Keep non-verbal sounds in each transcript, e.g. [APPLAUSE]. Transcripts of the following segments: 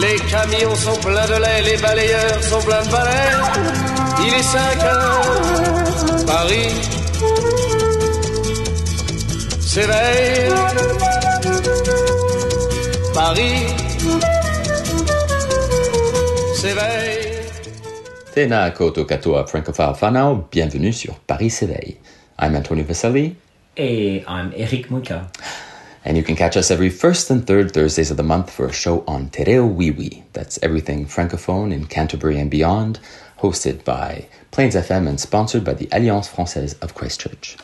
Les camions sont pleins de lait, les balayeurs sont pleins de balais. Il est 5 heures, Paris s'éveille. Paris s'éveille. Tēnā koutou katoa francophile whanau, bienvenue sur Paris s'éveille. I'm Antonio Vaselli, Hey, I'm Eric Muka. And you can catch us every first and third Thursdays of the month for a show on Te Reo Wiwi. That's everything francophone in Canterbury and beyond, hosted by Plains FM and sponsored by the Alliance Française of Christchurch.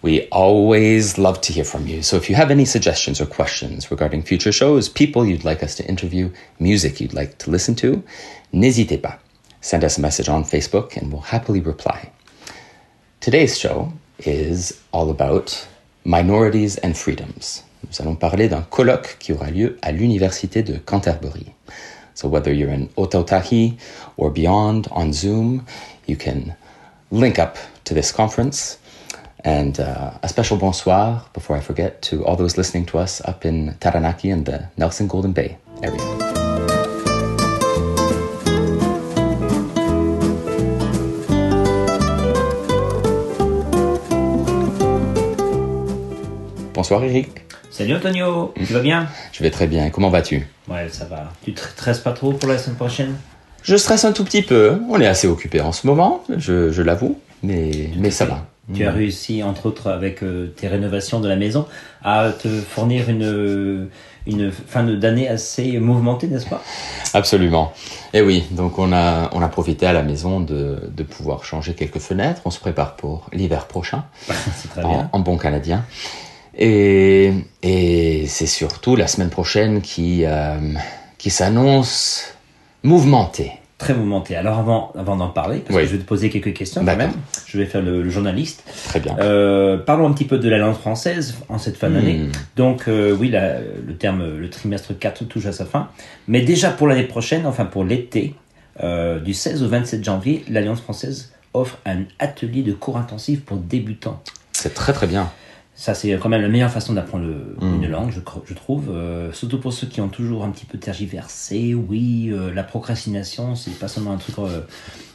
We always love to hear from you, so if you have any suggestions or questions regarding future shows, people you'd like us to interview, music you'd like to listen to, n'hésitez pas. Send us a message on Facebook and we'll happily reply. Today's show is all about minorities and freedoms. Nous allons parler d'un colloque qui aura lieu à l'Université de Canterbury. So whether you're in Otautahi or beyond on Zoom, you can link up to this conference. And uh, a special bonsoir, before I forget, to all those listening to us up in Taranaki and the Nelson Golden Bay area. Bonsoir Eric, Salut Antonio, tu vas bien? Je vais très bien. Comment vas-tu? Ouais, ça va. Tu te stresses pas trop pour la semaine prochaine? Je stresse un tout petit peu. On est assez occupé en ce moment, je, je l'avoue, mais, mais ça va. Tu as réussi, entre autres, avec euh, tes rénovations de la maison, à te fournir une, une fin d'année assez mouvementée, n'est-ce pas? Absolument. Et oui, donc on a, on a profité à la maison de, de pouvoir changer quelques fenêtres. On se prépare pour l'hiver prochain, [LAUGHS] C'est très en, bien. en bon canadien. Et, et c'est surtout la semaine prochaine qui, euh, qui s'annonce mouvementée. Très mouvementé. Alors avant, avant d'en parler, parce Oui. que je vais te poser quelques questions quand même, je vais faire le, le journaliste. Très bien. Euh, parlons un petit peu de la langue française en cette fin d'année. Hmm. Donc euh, oui, la- le terme, le trimestre 4 touche à sa fin. Mais déjà pour l'année prochaine, enfin pour l'été, du 16 au 27 janvier, l'Alliance française offre un atelier de cours intensif pour débutants. C'est très très bien. Ça, c'est quand même la meilleure façon d'apprendre Mm. une langue, je, trouve. Euh, surtout pour ceux qui ont toujours un petit peu tergiversé. Oui, euh, la procrastination, c'est pas seulement un truc, euh,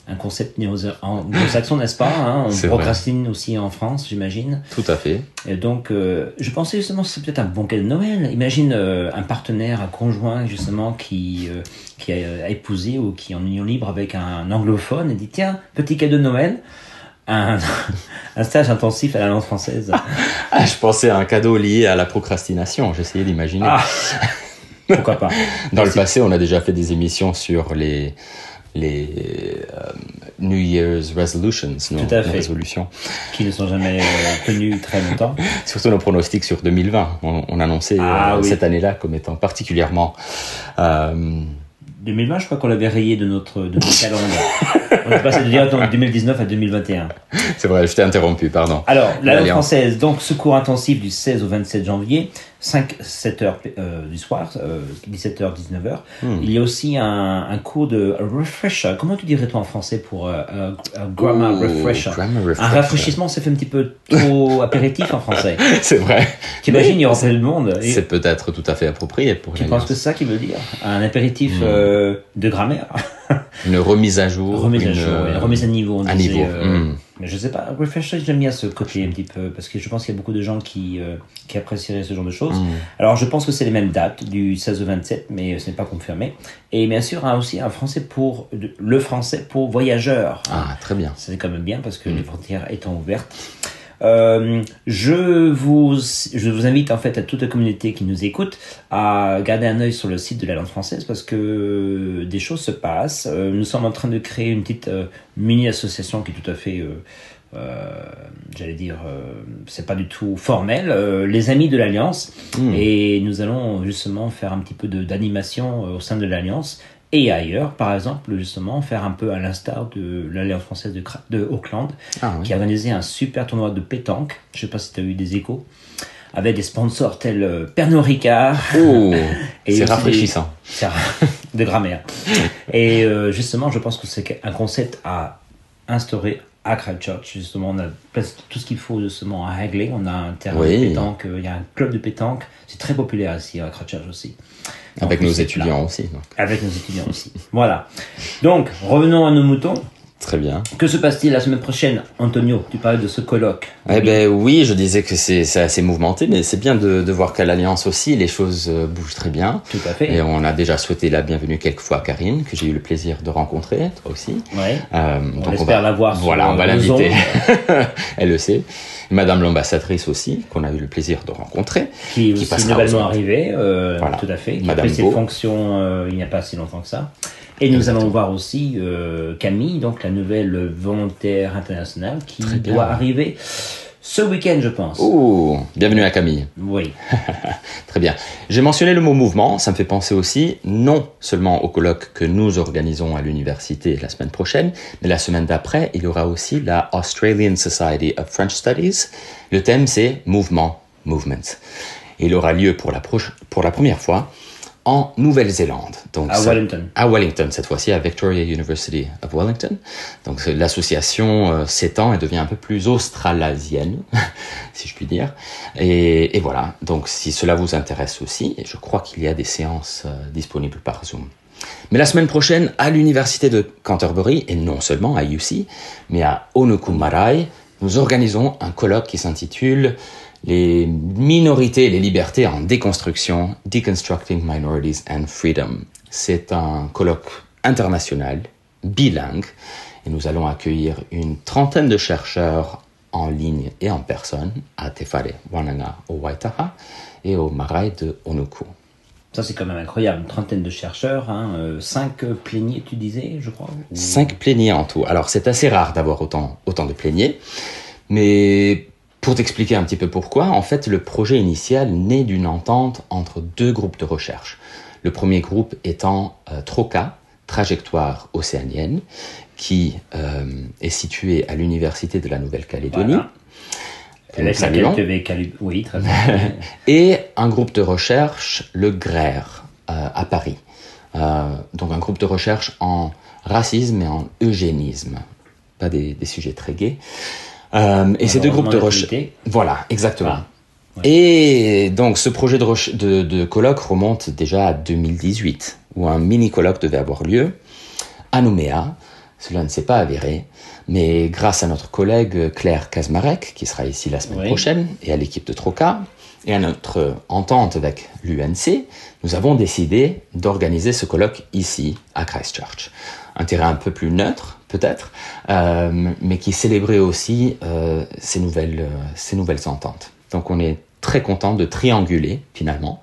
un concept néo- anglo-saxon, n'est-ce pas hein? On vrai. procrastine aussi en France, j'imagine. Tout à fait. Et donc, je pensais justement que c'est peut-être un bon cadeau de Noël. Imagine un partenaire, un conjoint justement qui qui a, a épousé ou qui est en union libre avec un anglophone et dit tiens petit cadeau de Noël, un, [LAUGHS] un stage intensif à la langue française. [LAUGHS] Ah, je pensais à un cadeau lié à la procrastination. J'essayais d'imaginer. Ah, [LAUGHS] pourquoi pas Dans le passé, on a déjà fait des émissions sur les les euh, New Year's resolutions, nos, Tout à fait. résolutions. Qui ne sont jamais euh, tenus très longtemps. Surtout nos pronostics sur 2020. On, on annonçait Ah euh, oui. cette année-là comme étant particulièrement. Euh, 2020, je crois qu'on l'avait rayé de notre de notre calendrier. On est passé de dire donc 2019 à 2021. c'est vrai, je t'ai interrompu, pardon. Alors, la langue française, donc ce cours intensif du 16 au 27 janvier, 5, 7 heures euh, du soir, euh, 17h, 19h. Hmm. Il y a aussi un, un cours de refresher. Comment tu dirais toi en français pour euh, un- un grammar refresher? grammar Un rafraîchissement, ça fait un petit peu trop [LAUGHS] apéritif en français. C'est vrai. T'imagines, il y aura plein de monde. Et C'est peut-être tout à fait approprié pour tu penses que c'est ça qu'il veut dire? Un apéritif euh, de grammaire [LAUGHS] Une remise à jour. Remise à une, jour, euh, ouais, remise à niveau. On à disait, niveau, euh, hmm. Mais je sais pas, refresher, j'aime bien ce côté un petit peu, parce que je pense qu'il y a beaucoup de gens qui, euh, qui apprécieraient ce genre de choses. Hmm. Alors je pense que c'est les mêmes dates, du 16 au 27, mais ce n'est pas confirmé. Et bien sûr, hein, aussi un français pour, le français pour voyageurs. Ah, très bien. C'est quand même bien parce que les frontières étant ouvertes. Euh, je vous, je vous invite en fait à toute la communauté qui nous écoute à garder un œil sur le site de la langue française parce que des choses se passent. Euh, nous sommes en train de créer une petite euh, mini association qui est tout à fait euh, j'allais dire, euh, c'est pas du tout formel, euh, les amis de l'Alliance. Et nous allons justement faire un petit peu d'animation au sein de l'Alliance et ailleurs, par exemple, justement, faire un peu à l'instar de l'Alliance française de, Auckland, Ah, oui. qui a organisé un super tournoi de pétanque. Je sais pas si tu as eu des échos. Avec des sponsors tels euh, Pernod Ricard. Oh, [LAUGHS] c'est rafraîchissant. C'est ra- [LAUGHS] de grammaire. Et euh, justement, je pense que c'est un concept à instaurer à Christchurch. Justement, on a presque tout ce qu'il faut justement à régler. On a un terrain Oui. de pétanque, euh, il y a un club de pétanque. C'est très populaire ici à Christchurch aussi. Avec nos étudiants aussi. donc. Avec nos étudiants aussi. Voilà. Donc, revenons à nos moutons. Très bien. Que se passe-t-il la semaine prochaine Antonio, tu parlais de ce colloque. Eh ben oui, je disais que c'est assez mouvementé, mais c'est bien de, de voir qu'à l'Alliance aussi, les choses euh, bougent très bien. Tout à fait. Et on a déjà souhaité la bienvenue quelques fois à Karine, que j'ai eu le plaisir de rencontrer, toi aussi. Ouais. Euh, On espère la voir Voilà, on va l'inviter. [LAUGHS] Elle le sait. Madame l'ambassadrice aussi, qu'on a eu le plaisir de rencontrer. qui est Qui aussi nouvellement aux arrivé, euh, Voilà. tout à fait, qui Madame a pris ses fonctions euh, il n'y a pas si longtemps que ça. Et nous allons voir aussi euh, Camille, donc la nouvelle volontaire internationale, qui doit arriver ce week-end, je pense. Oh, bienvenue à Camille. Oui, [LAUGHS] Très bien. J'ai mentionné le mot mouvement, ça me fait penser aussi non seulement au colloque que nous organisons à l'université la semaine prochaine, mais la semaine d'après, il y aura aussi la Australian Society of French Studies. Le thème c'est mouvement, movement. Il aura lieu pour la, pour la première fois en Nouvelle-Zélande. Donc à Wellington. à Wellington, cette fois-ci à Victoria University of Wellington. Donc c'est- l'association euh, s'étend et devient un peu plus australasienne, [LAUGHS] si je puis dire. Et, et voilà, donc si cela vous intéresse aussi, et je crois qu'il y a des séances euh, disponibles par Zoom. Mais la semaine prochaine, à l'université de Canterbury, et non seulement à UC, mais à Onuku Marae, nous organisons un colloque qui s'intitule Les minorités et les libertés en déconstruction, Deconstructing Minorities and Freedom. C'est un colloque international, bilingue, et nous allons accueillir une trentaine de chercheurs en ligne et en personne à Te Whare Wananga au Waitaha et au Marae de Onuku. Ça, c'est quand même incroyable. Une trentaine de chercheurs, hein, euh, cinq pléniers, tu disais, je crois ou- Cinq pléniers en tout. Alors c'est assez rare d'avoir autant, autant de pléniers, mais pour t'expliquer un petit peu pourquoi, en fait le projet initial naît d'une entente entre deux groupes de recherche. Le premier groupe étant euh, TROCA, Trajectoire océanienne, qui euh, est situé à l'université de la Nouvelle-Calédonie. Voilà. Oui, très [LAUGHS] bien. et un groupe de recherche, le GRER, euh, à Paris. Donc un groupe de recherche en racisme et en eugénisme. Pas des, des sujets très gays. Euh, et ces deux groupes de recherche... Voilà, exactement. Ah, Et donc ce projet de, reche- de, de colloque remonte déjà à 2018, où un mini-colloque devait avoir lieu à Nouméa. Cela ne s'est pas avéré, mais grâce à notre collègue Claire Kazmarek, qui sera ici la semaine Oui. prochaine, et à l'équipe de Troca, et à notre entente avec l'UNC, nous avons décidé d'organiser ce colloque ici, à Christchurch. Un terrain un peu plus neutre, peut-être, euh, mais qui célébrait aussi euh, ces, nouvelles, euh, ces nouvelles ententes. Donc on est très content de trianguler, finalement.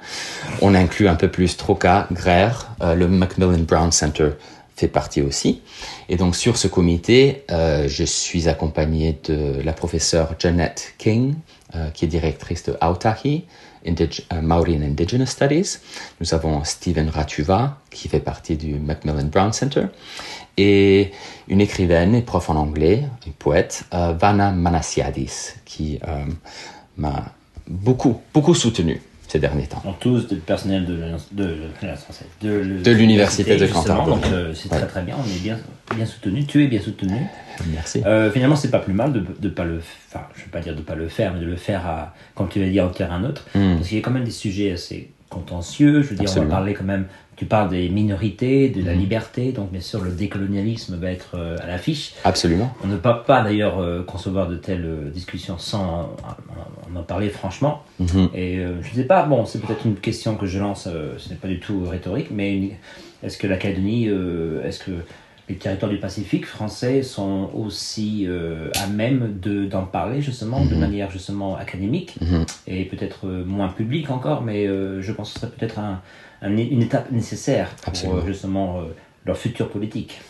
On inclut un peu plus Troca, Greer, le Macmillan Brown Center fait partie aussi. Et donc sur ce comité, je suis accompagné de la professeure Jeanette King, qui est directrice de Autahi, Indig euh, Maori and Indigenous Studies. Nous avons Stephen Ratuva, qui fait partie du Macmillan Brown Center, et une écrivaine et prof en anglais, une poète, euh, Vanna Manasiadis, qui euh, m'a beaucoup, beaucoup soutenu ces derniers temps. Donc tous du personnel de de, l'université de. Canterbury. Euh, c'est Ouais. très très bien, on est bien, bien soutenu, tu es bien soutenu. Merci. Euh, finalement, c'est pas plus mal de ne pas le, enfin, je vais pas dire de pas le faire, mais de le faire à, comme tu l'as dit, en terrain neutre, Mm. parce qu'il y a quand même des sujets assez contentieux. Je veux dire, Absolument. on va parler quand même. Tu parles des minorités, de la liberté, donc bien sûr le décolonialisme va être euh, à l'affiche. Absolument. On ne peut pas d'ailleurs euh, concevoir de telles euh, discussions sans en, parler franchement. Mhm. Et je ne sais pas, bon, c'est peut-être une question que je lance, ce n'est pas du tout rhétorique, mais est-ce que la Calédonie, euh, est-ce que les territoires du Pacifique français sont aussi euh, à même de- d'en parler justement de manière justement académique Mhm. et peut-être euh, moins publique encore, mais euh, je pense que ce serait peut-être un- un- une étape nécessaire pour euh, justement leur futur politique.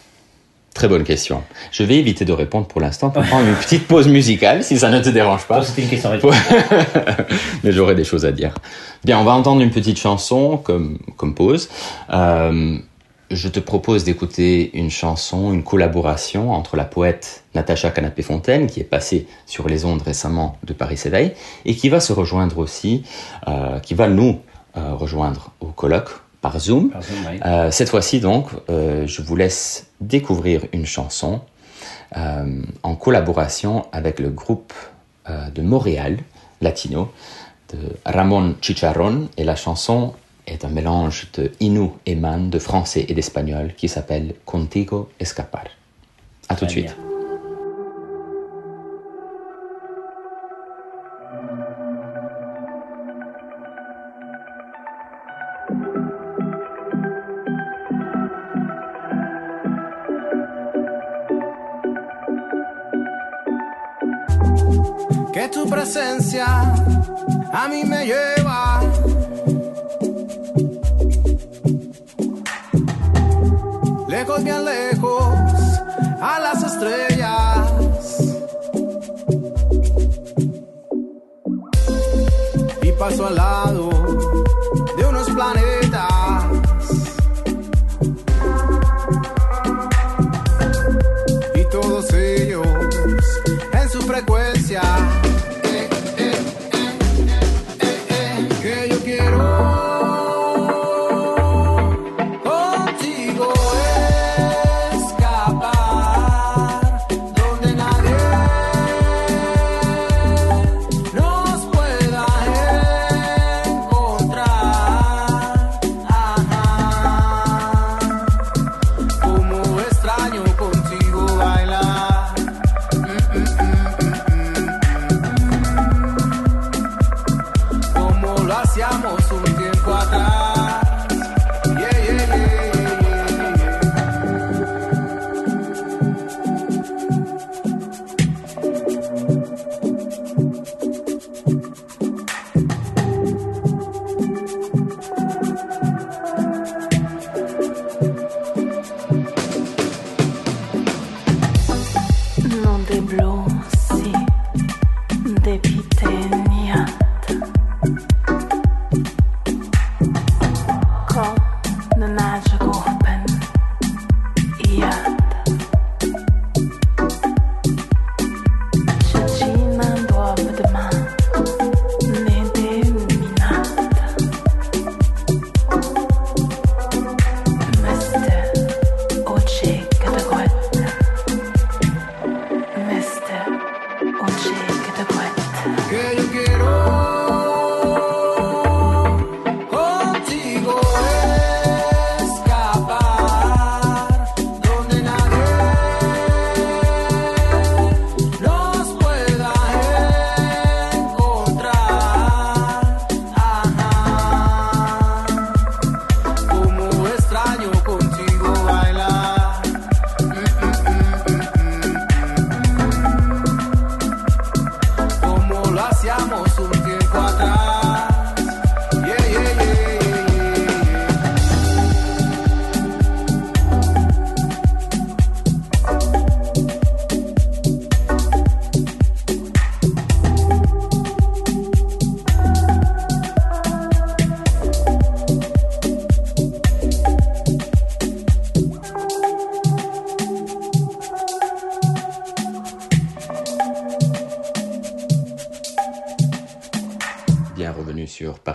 Très bonne question. Je vais éviter de répondre pour l'instant pour [LAUGHS] prendre une petite pause musicale, si ça ne te dérange pas. C'était une question. [LAUGHS] Mais j'aurai des choses à dire. Bien, on va entendre une petite chanson comme, comme pause. Euh, je te propose d'écouter une chanson, une collaboration entre la poète Natacha Canapé-Fontaine, qui est passée sur les ondes récemment de Paris S'éveille, et qui va se rejoindre aussi, euh, qui va nous euh, rejoindre au colloque par Zoom. Par Zoom, oui. Euh, cette fois-ci, donc, je vous laisse découvrir une chanson en collaboration avec le groupe de Montréal, latino, de Ramon Chicharron. Et la chanson est un mélange de Inu et Man, de français et d'espagnol, qui s'appelle Contigo Escapar. À tout de suite. bien. que tu presencia a mí me lleva. Lejos, bien lejos, a las estrellas. Y paso al lado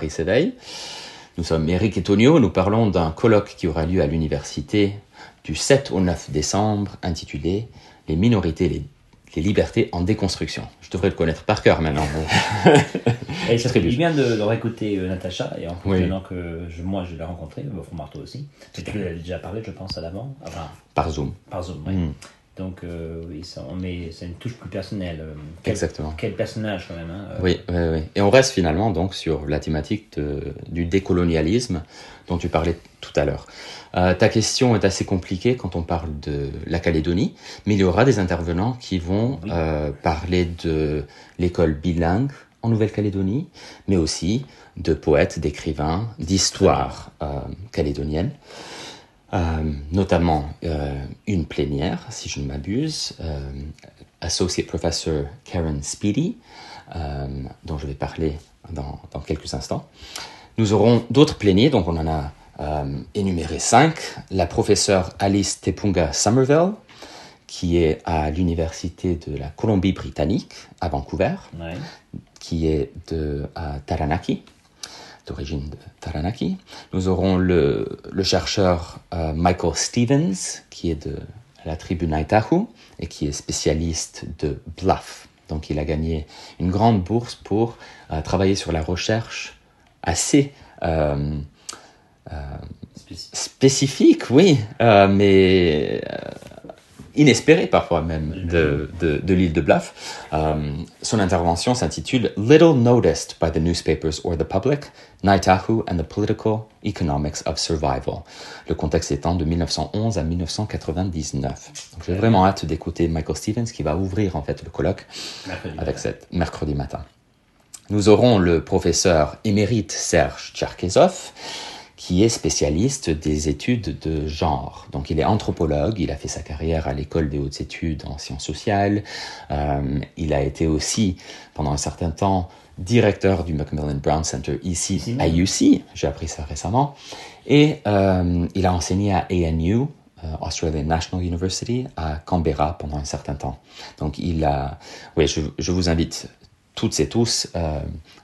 Paris s'éveille. Nous sommes Eric et Tonio. Nous parlons d'un colloque qui aura lieu à l'université du 7 au 9 décembre intitulé Les minorités, les, les libertés en déconstruction. Je devrais le connaître par cœur maintenant. [LAUGHS] Et ça du bien. de, de réécouter euh, Natacha, et en Oui. maintenant que je- moi je l'ai rencontrée, au fond marteau aussi. Tu avais déjà parlé, je pense, à l'avant, enfin, Par Zoom. par Zoom. oui. Mm. Donc, euh, oui, ça, on met, c'est une touche plus personnelle. euh, Quel, Exactement. Quel personnage, quand même. hein, euh, Oui, oui, oui. Et on reste finalement donc sur la thématique de- du décolonialisme dont tu parlais tout à l'heure. Euh, ta question est assez compliquée quand on parle de la Calédonie, mais il y aura des intervenants qui vont Oui. euh, parler de l'école bilingue en Nouvelle-Calédonie, mais aussi de poètes, d'écrivains, d'histoire euh, calédonienne. Euh, notamment euh, une plénière, si je ne m'abuse, euh, Associate Professor Karen Speedy, dont je vais parler dans, dans quelques instants. Nous aurons d'autres pléniers, donc on en a euh, énuméré cinq. La professeure Alice Tepunga Somerville, qui est à l'Université de la Colombie-Britannique, à Vancouver, Ouais. qui est de à Taranaki, d'origine de Taranaki. Nous aurons le, le chercheur euh, Michael Stevens, qui est de la tribu Naitahu et qui est spécialiste de bluff. Donc il a gagné une grande bourse pour euh, travailler sur la recherche assez euh, Spécifique. oui, mais euh, inespéré parfois même de, de, de l'île de Bluff. Euh, son intervention s'intitule Little Noticed by the Newspapers or the Public, Naitahu and the Political Economics of Survival. Le contexte étant de 1911 à 1999. Donc j'ai vraiment hâte d'écouter Michael Stevens qui va ouvrir en fait le colloque Mercredi avec matin. cette mercredi matin. Nous aurons le professeur émérite Serge Tcherkezov, qui est spécialiste des études de genre. Donc il est anthropologue, il a fait sa carrière à l'école des hautes études en sciences sociales, Euh, il a été aussi pendant un certain temps directeur du Macmillan Brown Center ici à. UC, j'ai appris ça récemment, et euh, il a enseigné à ANU, euh, Australian National University, à Canberra pendant un certain temps. Donc il a, oui, je, je vous invite toutes et tous euh,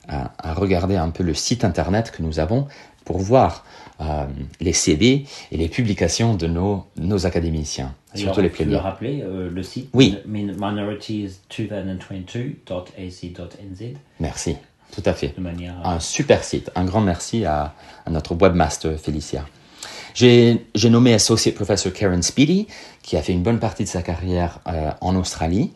à, à regarder un peu le site internet que nous avons pour voir euh, les CV et les publications de nos, nos académiciens, surtout Alors, les tu plénières. rappeler, euh, le site? Oui. min- minorities2022.ac.nz Merci, tout à fait. de manière Un super site. Un grand merci à, à notre webmaster Félicia. J'ai nommé Associate Professor Karen Speedy, qui a fait une bonne partie de sa carrière euh, en Australie,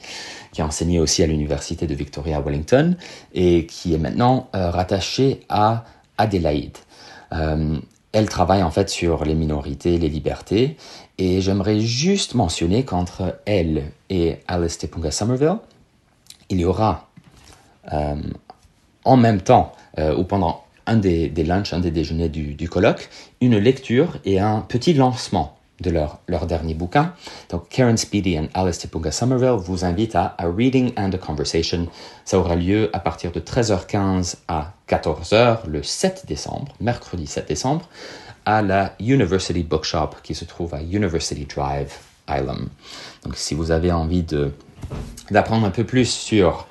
qui a enseigné aussi à l'Université de Victoria à Wellington, et qui est maintenant euh, rattachée à Adélaïde. Euh, elle travaille en fait sur les minorités, les libertés, et j'aimerais juste mentionner qu'entre elle et Alice Tepunga Somerville, il y aura euh, en même temps euh, ou pendant un des, lunchs, un des déjeuners du colloque, une lecture et un petit lancement de leur, dernier bouquin. Donc Karen Speedy et Alice Tepunga Somerville vous invitent à A Reading and a Conversation. Ça aura lieu à partir de 13h15 à 14h le 7 décembre, mercredi 7 décembre, à la University Bookshop qui se trouve à University Drive, Ilam. Donc si vous avez envie de d'apprendre un peu plus sur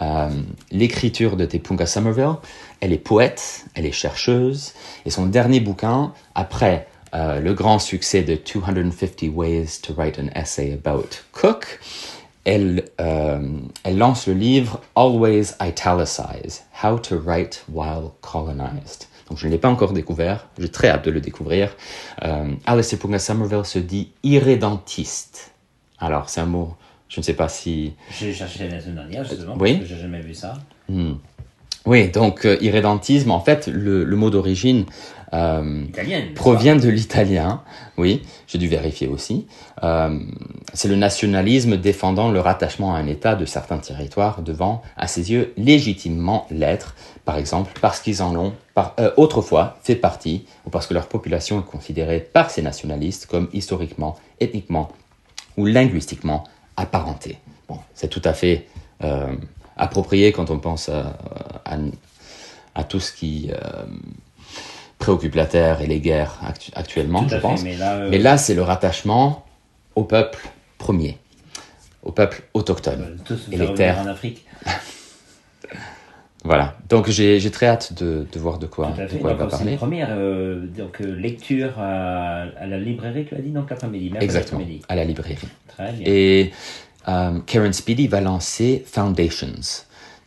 euh, l'écriture de Tepunga Somerville. Elle est poète, elle est chercheuse, et son dernier bouquin, après euh, le grand succès de 250 Ways to Write an Essay About Cook, elle, euh, elle lance le livre Always Italicize, How to Write While Colonized. Donc je ne l'ai pas encore découvert, j'ai très hâte de le découvrir. Euh, Alice Tepunga Somerville se dit irrédentiste. Alors c'est un mot, je ne sais pas si... J'ai cherché la semaine dernière, justement, Oui. parce que j'ai jamais vu ça. Oui, donc euh, irrédentisme, en fait, le, le mot d'origine euh, provient de l'italien, oui, j'ai dû vérifier aussi. Euh, c'est le nationalisme défendant le rattachement à un État de certains territoires devant, à ses yeux, légitimement l'être, par exemple parce qu'ils en ont par, euh, autrefois fait partie, ou parce que leur population est considérée par ces nationalistes comme historiquement, ethniquement ou linguistiquement apparentée. Bon, c'est tout à fait approprié quand on pense à, à, à tout ce qui euh, préoccupe la Terre et les guerres actu- actuellement, je fait, pense. mais là, euh, Mais là, c'est le rattachement au peuple premier, au peuple on autochtone. tous et les terres. en Afrique. [LAUGHS] Voilà. Donc j'ai très hâte de, de voir de quoi, Tout à de quoi elle Donc, va c'est une parler. première euh, donc, lecture à, à la librairie, tu as dit, donc l'après-midi. Exactement. À la librairie. Très bien. Et euh, Karen Speedy va lancer Foundations.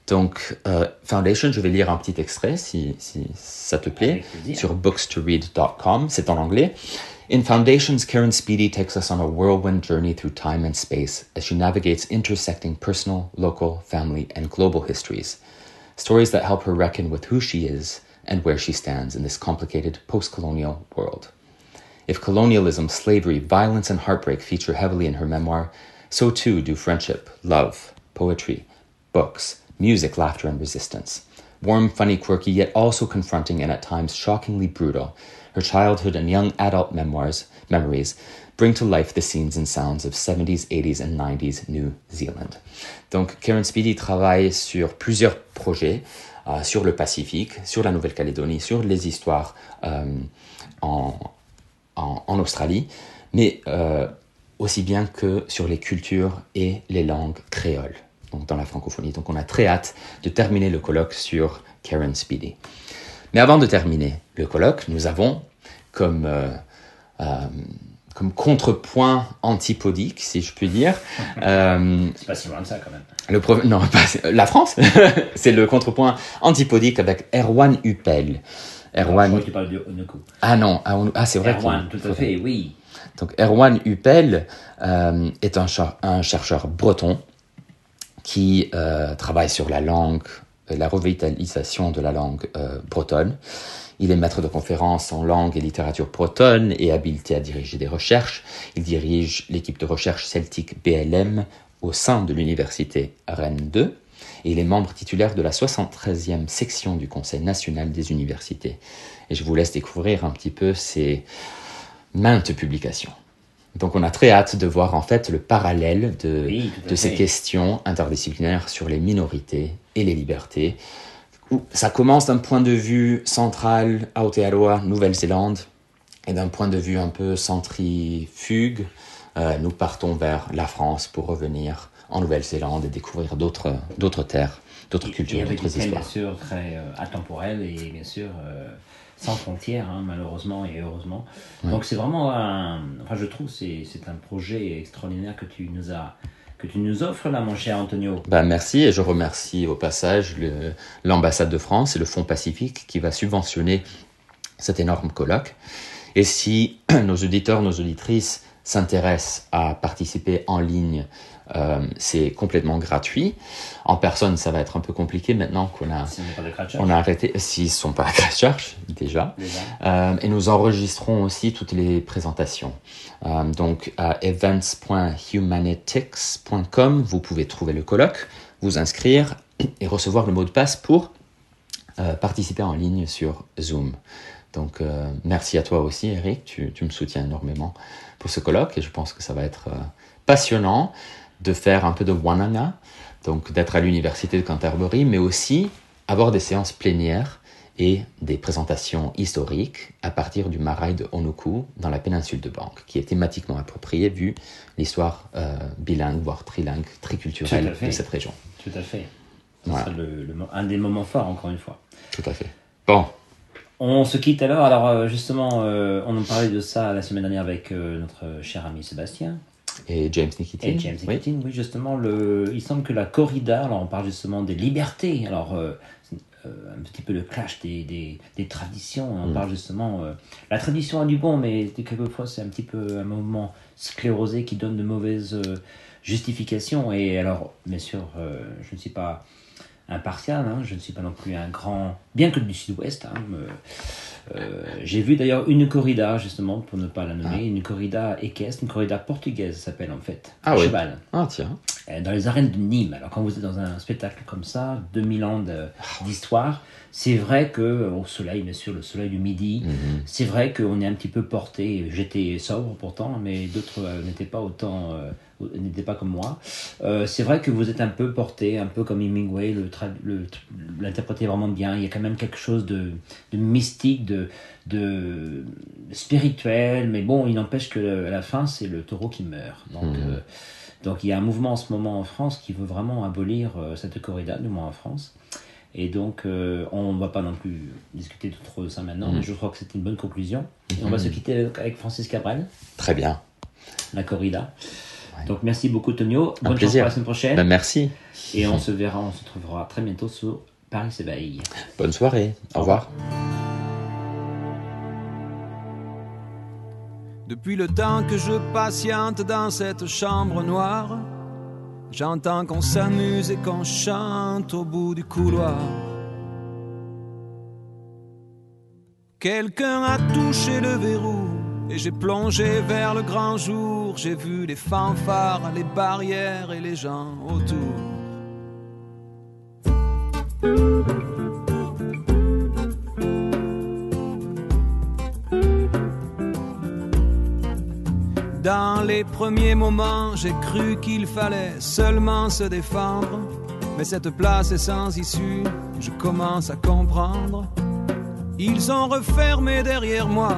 Donc, euh, Foundation, je vais lire un petit extrait si, si ça te plaît, sur bookstoread.com, c'est en anglais. In Foundations, Karen Speedy takes us on a whirlwind journey through time and space as she navigates intersecting personal, local, family, and global histories. Stories that help her reckon with who she is and where she stands in this complicated post colonial world. If colonialism, slavery, violence, and heartbreak feature heavily in her memoir, so too do friendship, love, poetry, books, music, laughter, and resistance. Warm, funny, quirky, yet also confronting and at times shockingly brutal, Her childhood and young adult memoirs, memories bring to life the scenes and sounds of 70s, 80s and 90s New Zealand. Donc Karen Speedy travaille sur plusieurs projets, euh, sur le Pacifique, sur la Nouvelle-Calédonie, sur les histoires euh, en, en, en Australie, mais euh, aussi bien que sur les cultures et les langues créoles, donc dans la francophonie. Donc on a très hâte de terminer le colloque sur Karen Speedy. Mais avant de terminer le colloque, nous avons comme, euh, euh, comme contrepoint antipodique, si je puis dire, [LAUGHS] euh, C'est pas si loin de ça quand même. le pro- non, pas- la France, [LAUGHS] c'est le contrepoint antipodique avec Erwan Huppel. Je Erwan, crois que tu parles de Onoku. ah non, ah, on- ah, c'est vrai. Erwan, qu'il- tout à fait, oui. Donc Erwan Huppel euh, est un, cher- un chercheur breton qui euh, travaille sur la langue, euh, la revitalisation de la langue bretonne. Il est maître de conférences en langue et littérature bretonne et habilité à diriger des recherches. Il dirige l'équipe de recherche celtique BLM au sein de l'université Rennes 2 et il est membre titulaire de la 73e section du Conseil national des universités. Et je vous laisse découvrir un petit peu ses maintes publications. Donc on a très hâte de voir en fait le parallèle de, Oui, de ces questions interdisciplinaires sur les minorités et les libertés. Ça commence d'un point de vue central, Aotearoa, Nouvelle-Zélande, et d'un point de vue un peu centrifuge, euh, nous partons vers la France pour revenir en Nouvelle-Zélande et découvrir d'autres terres, d'autres cultures, d'autres thèmes bien histoires. sûr très euh, et bien sûr euh, sans frontières, hein, malheureusement et heureusement. Donc c'est vraiment un. Enfin, je trouve c'est c'est un projet extraordinaire que tu nous as que tu nous offres là, mon cher Antonio. Bah, merci et je remercie au passage l'ambassade de France et le Fonds Pacifique qui va subventionner cet énorme colloque. Et si [CLEARS THROAT] nos auditeurs, nos auditrices s'intéressent à participer en ligne, euh, c'est complètement gratuit. En personne, ça va être un peu compliqué maintenant qu'on a, on a arrêté, s'ils ne sont pas à Christchurch déjà. déjà. Euh, et nous enregistrons aussi toutes les présentations. Euh, donc à events.humanitics.com, vous pouvez trouver le colloque, vous inscrire et recevoir le mot de passe pour participer en ligne sur Zoom. Donc merci à toi aussi Eric, tu, tu me soutiens énormément pour ce colloque et je pense que ça va être euh, passionnant de faire un peu de Wananga, donc d'être à l'université de Canterbury, mais aussi avoir des séances plénières et des présentations historiques à partir du marail de Onuku dans la péninsule de Banque, qui est thématiquement appropriée vu l'histoire euh, bilingue, voire trilingue, triculturelle de cette région. Tout à fait. Voilà. le- le un des moments forts, encore une fois. Tout à fait. Bon, On se quitte alors. Alors, euh, justement, euh, on en parlait de ça la semaine dernière avec euh, notre cher ami Sébastien. et James Nikitin Et James. Nikitin, oui. justement, le, il semble que la corrida, alors on parle justement des libertés, alors euh, euh, un petit peu le clash des, des, des traditions, on parle justement, la tradition a du bon, mais quelquefois c'est un petit peu un mouvement sclérosé qui donne de mauvaises justifications, et alors, bien sûr, je ne suis pas impartial, hein, je ne suis pas non plus un grand, bien que du sud-ouest, hein, euh, j'ai vu d'ailleurs une corrida, justement, pour ne pas la nommer, une corrida équestre, une corrida portugaise s'appelle en fait, Ah oui. cheval, Ah tiens, euh, dans les arènes de Nîmes. Alors quand vous êtes dans un spectacle comme ça, 2000 ans d'histoire, c'est vrai que au soleil, bien sûr, le soleil du midi, c'est vrai qu'on est un petit peu porté. J'étais sobre pourtant, mais d'autres euh, n'étaient pas autant, euh, n'étaient pas comme moi. Euh, c'est vrai que vous êtes un peu porté, un peu comme Hemingway, le tra- le- l'interpréter vraiment bien. Il y a quand même quelque chose de, de mystique, de, de spirituel, mais bon, il n'empêche que à la fin, c'est le taureau qui meurt. Donc, euh, donc il y a un mouvement en ce moment en France qui veut vraiment abolir euh, cette corrida, du moins en France. Et donc, on ne va pas non plus discuter de trop de ça maintenant, mais je crois que c'est une bonne conclusion. Et on va se quitter avec- avec Francis Cabrel, très bien. la corrida. Donc, merci beaucoup, Tonio. Un Bonne chance plaisir. pour la semaine prochaine. Ben, merci. Et on se verra, on se trouvera très bientôt sur Paris s'éveille. Bonne soirée. Au revoir. Depuis le temps que je patiente dans cette chambre noire, j'entends qu'on s'amuse et qu'on chante au bout du couloir. Quelqu'un a touché le verrou et j'ai plongé vers le grand jour, j'ai vu les fanfares, les barrières et les gens autour. Dans les premiers moments, j'ai cru qu'il fallait seulement se défendre. Mais cette place est sans issue, je commence à comprendre. Ils ont refermé derrière moi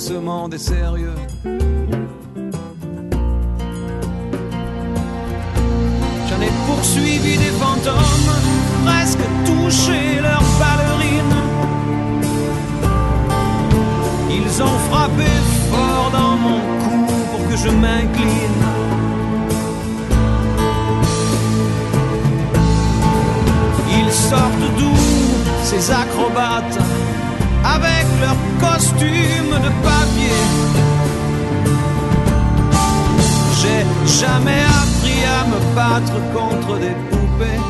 Ce monde est sérieux J'en ai poursuivi des fantômes, presque touché leurs ballerines. Ils ont frappé fort dans mon cou pour que je m'incline. Ils sortent d'où ces acrobates? Avec leurs costumes de papier. J'ai jamais appris à me battre contre des poupées.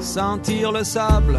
Sentir le sable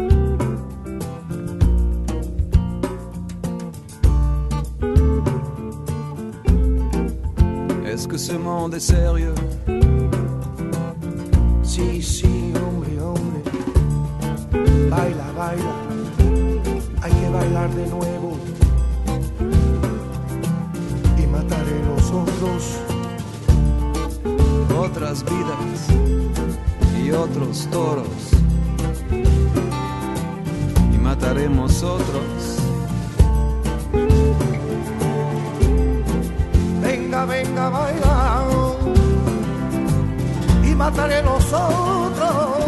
Que ce monde est sérieux Sí, sí, hombre, hombre. Baila, baila. Hay que bailar de nuevo. Y mataré los otros. Otras vidas y otros toros. Y mataremos otros. venga, venga. Y mataré los otros.